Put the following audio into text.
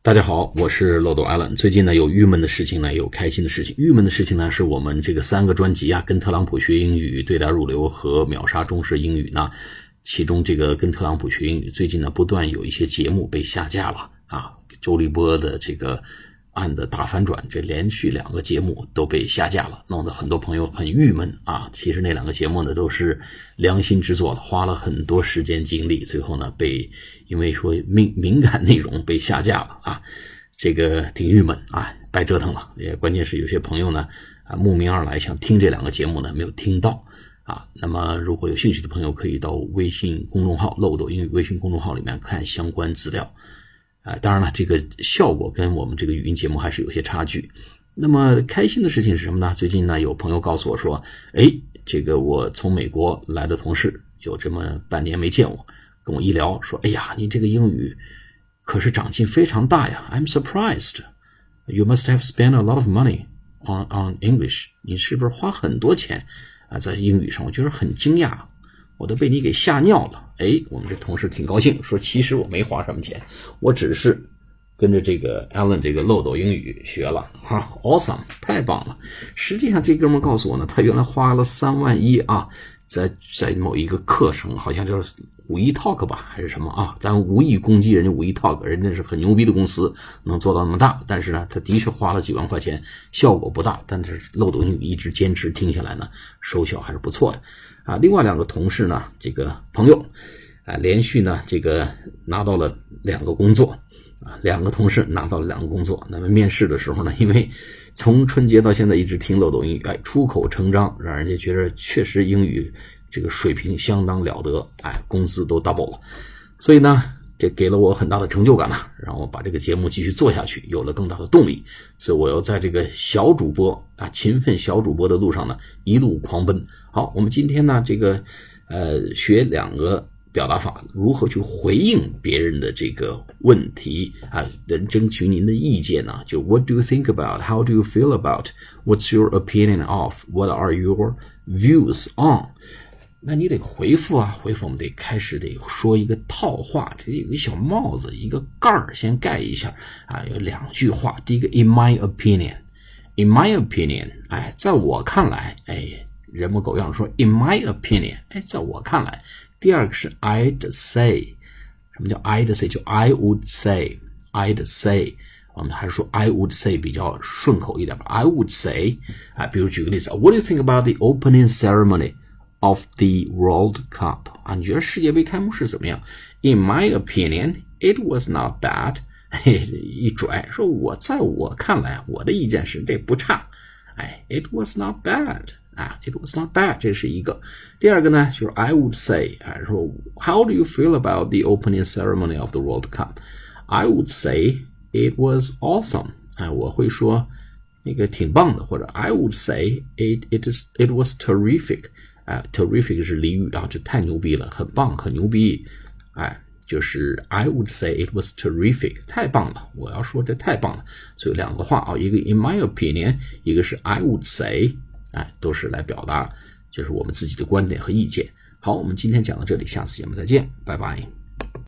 大家好，我是漏斗 Allen。最近呢，有郁闷的事情呢，有开心的事情。郁闷的事情呢，是我们这个三个专辑啊，跟特朗普学英语、对答入流和秒杀中式英语呢，其中这个跟特朗普学英语，最近呢，不断有一些节目被下架了啊。周立波的这个。案的大反转，这连续两个节目都被下架了，弄得很多朋友很郁闷啊。其实那两个节目呢都是良心之作了，花了很多时间精力，最后呢被因为说敏敏感内容被下架了啊，这个挺郁闷啊，白折腾了。也关键是有些朋友呢啊慕名而来想听这两个节目呢没有听到啊。那么如果有兴趣的朋友可以到微信公众号“漏斗英语”微信公众号里面看相关资料。啊，当然了，这个效果跟我们这个语音节目还是有些差距。那么开心的事情是什么呢？最近呢，有朋友告诉我说，哎，这个我从美国来的同事有这么半年没见我，跟我一聊说，哎呀，你这个英语可是长进非常大呀！I'm surprised. You must have spent a lot of money on on English. 你是不是花很多钱啊在英语上？我觉得很惊讶。我都被你给吓尿了！哎，我们这同事挺高兴，说其实我没花什么钱，我只是跟着这个 Alan 这个漏斗英语学了哈，awesome，太棒了！实际上这哥们告诉我呢，他原来花了三万一啊，在在某一个课程，好像就是五一 Talk 吧，还是什么啊？咱无意攻击人家五一 Talk，人家是很牛逼的公司，能做到那么大。但是呢，他的确花了几万块钱，效果不大。但是漏斗英语一直坚持听下来呢，收效还是不错的。啊，另外两个同事呢，这个朋友，啊，连续呢，这个拿到了两个工作，啊，两个同事拿到了两个工作。那么面试的时候呢，因为从春节到现在一直听漏斗英语，哎，出口成章，让人家觉得确实英语这个水平相当了得，哎，工资都 double 了，所以呢。这给了我很大的成就感呐，让我把这个节目继续做下去，有了更大的动力。所以我要在这个小主播啊，勤奋小主播的路上呢，一路狂奔。好，我们今天呢，这个呃，学两个表达法，如何去回应别人的这个问题啊，能征求您的意见呢？就 What do you think about? How do you feel about? What's your opinion of? What are your views on? 那你得回复啊，回复我们得开始得说一个套话，这有个小帽子，一个盖儿先盖一下啊，有两句话。第一个，in my opinion，in my opinion，哎，在我看来，哎，人模狗样说 in my opinion，哎，在我看来。第二个是 I'd say，什么叫 I'd say？就 I would say，I'd say，我们还是说 I would say 比较顺口一点吧。I would say，啊，比如举个例子，What do you think about the opening ceremony？of the World Cup 啊，你觉得世界杯开幕式怎么样？In my opinion, it was not bad。嘿，一拽说，我在我看来，我的意见是这不差。哎，it was not bad 啊，it was not bad，这是一个。第二个呢，就是 I would say 啊，说 How do you feel about the opening ceremony of the World Cup？I would say it was awesome。哎，我会说那个挺棒的，或者 I would say it it is it was terrific。哎，terrific 是俚语啊，这太牛逼了，很棒，很牛逼。哎，就是 I would say it was terrific，太棒了。我要说这太棒了。所以两个话啊，一个 in my opinion，一个是 I would say， 哎，都是来表达就是我们自己的观点和意见。好，我们今天讲到这里，下次节目再见，拜拜。